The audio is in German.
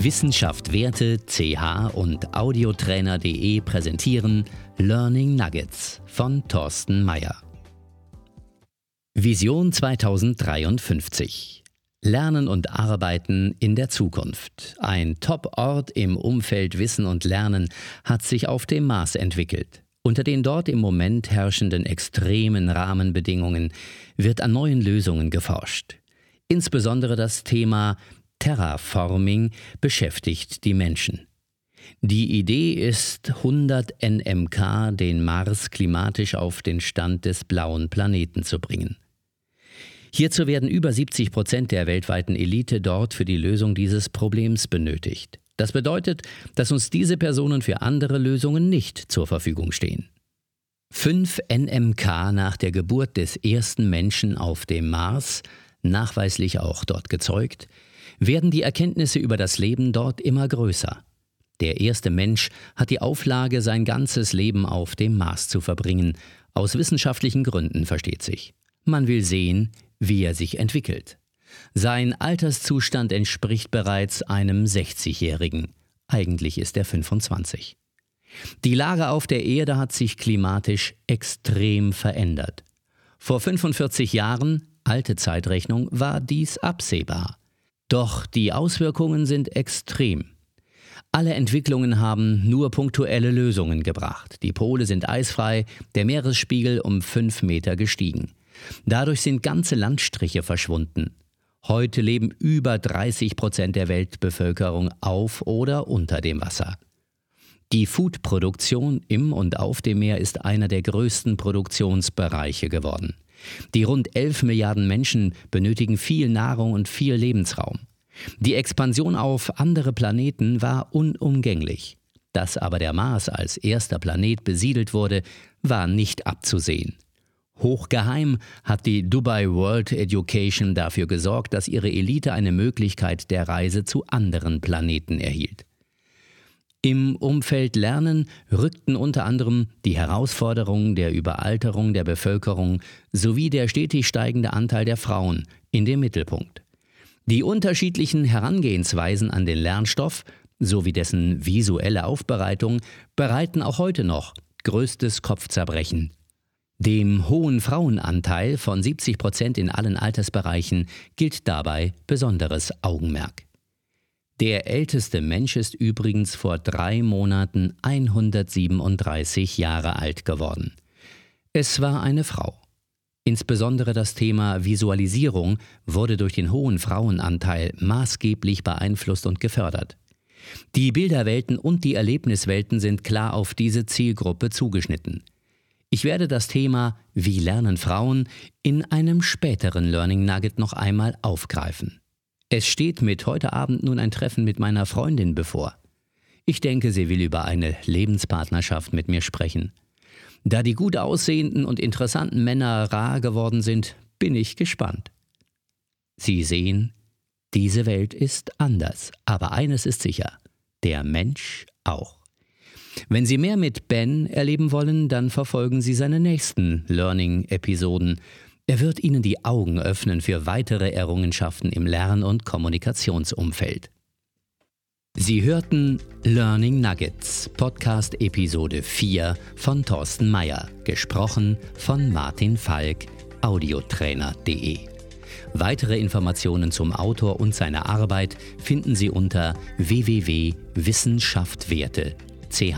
Wissenschaft Werte, CH und Audiotrainer.de präsentieren Learning Nuggets von Thorsten Mayer. Vision 2053. Lernen und Arbeiten in der Zukunft. Ein Top-Ort im Umfeld Wissen und Lernen hat sich auf dem Mars entwickelt. Unter den dort im Moment herrschenden extremen Rahmenbedingungen wird an neuen Lösungen geforscht. Insbesondere das Thema Terraforming beschäftigt die Menschen. Die Idee ist, 100 NMK den Mars klimatisch auf den Stand des blauen Planeten zu bringen. Hierzu werden über 70 Prozent der weltweiten Elite dort für die Lösung dieses Problems benötigt. Das bedeutet, dass uns diese Personen für andere Lösungen nicht zur Verfügung stehen. 5 NMK nach der Geburt des ersten Menschen auf dem Mars, nachweislich auch dort gezeugt, werden die Erkenntnisse über das Leben dort immer größer. Der erste Mensch hat die Auflage, sein ganzes Leben auf dem Mars zu verbringen, aus wissenschaftlichen Gründen versteht sich. Man will sehen, wie er sich entwickelt. Sein Alterszustand entspricht bereits einem 60-Jährigen. Eigentlich ist er 25. Die Lage auf der Erde hat sich klimatisch extrem verändert. Vor 45 Jahren, alte Zeitrechnung, war dies absehbar. Doch die Auswirkungen sind extrem. Alle Entwicklungen haben nur punktuelle Lösungen gebracht. Die Pole sind eisfrei, der Meeresspiegel um fünf Meter gestiegen. Dadurch sind ganze Landstriche verschwunden. Heute leben über 30 Prozent der Weltbevölkerung auf oder unter dem Wasser. Die Foodproduktion im und auf dem Meer ist einer der größten Produktionsbereiche geworden. Die rund 11 Milliarden Menschen benötigen viel Nahrung und viel Lebensraum. Die Expansion auf andere Planeten war unumgänglich. Dass aber der Mars als erster Planet besiedelt wurde, war nicht abzusehen. Hochgeheim hat die Dubai World Education dafür gesorgt, dass ihre Elite eine Möglichkeit der Reise zu anderen Planeten erhielt. Im Umfeld Lernen rückten unter anderem die Herausforderungen der Überalterung der Bevölkerung sowie der stetig steigende Anteil der Frauen in den Mittelpunkt. Die unterschiedlichen Herangehensweisen an den Lernstoff sowie dessen visuelle Aufbereitung bereiten auch heute noch größtes Kopfzerbrechen dem hohen Frauenanteil von 70 Prozent in allen Altersbereichen gilt dabei besonderes Augenmerk. Der älteste Mensch ist übrigens vor drei Monaten 137 Jahre alt geworden. Es war eine Frau. Insbesondere das Thema Visualisierung wurde durch den hohen Frauenanteil maßgeblich beeinflusst und gefördert. Die Bilderwelten und die Erlebniswelten sind klar auf diese Zielgruppe zugeschnitten. Ich werde das Thema Wie lernen Frauen in einem späteren Learning Nugget noch einmal aufgreifen. Es steht mit heute Abend nun ein Treffen mit meiner Freundin bevor. Ich denke, sie will über eine Lebenspartnerschaft mit mir sprechen. Da die gut aussehenden und interessanten Männer rar geworden sind, bin ich gespannt. Sie sehen, diese Welt ist anders, aber eines ist sicher, der Mensch auch. Wenn Sie mehr mit Ben erleben wollen, dann verfolgen Sie seine nächsten Learning-Episoden. Er wird Ihnen die Augen öffnen für weitere Errungenschaften im Lern- und Kommunikationsumfeld. Sie hörten Learning Nuggets, Podcast Episode 4 von Thorsten Mayer, gesprochen von Martin Falk, audiotrainer.de. Weitere Informationen zum Autor und seiner Arbeit finden Sie unter www.wissenschaftwerte.de ch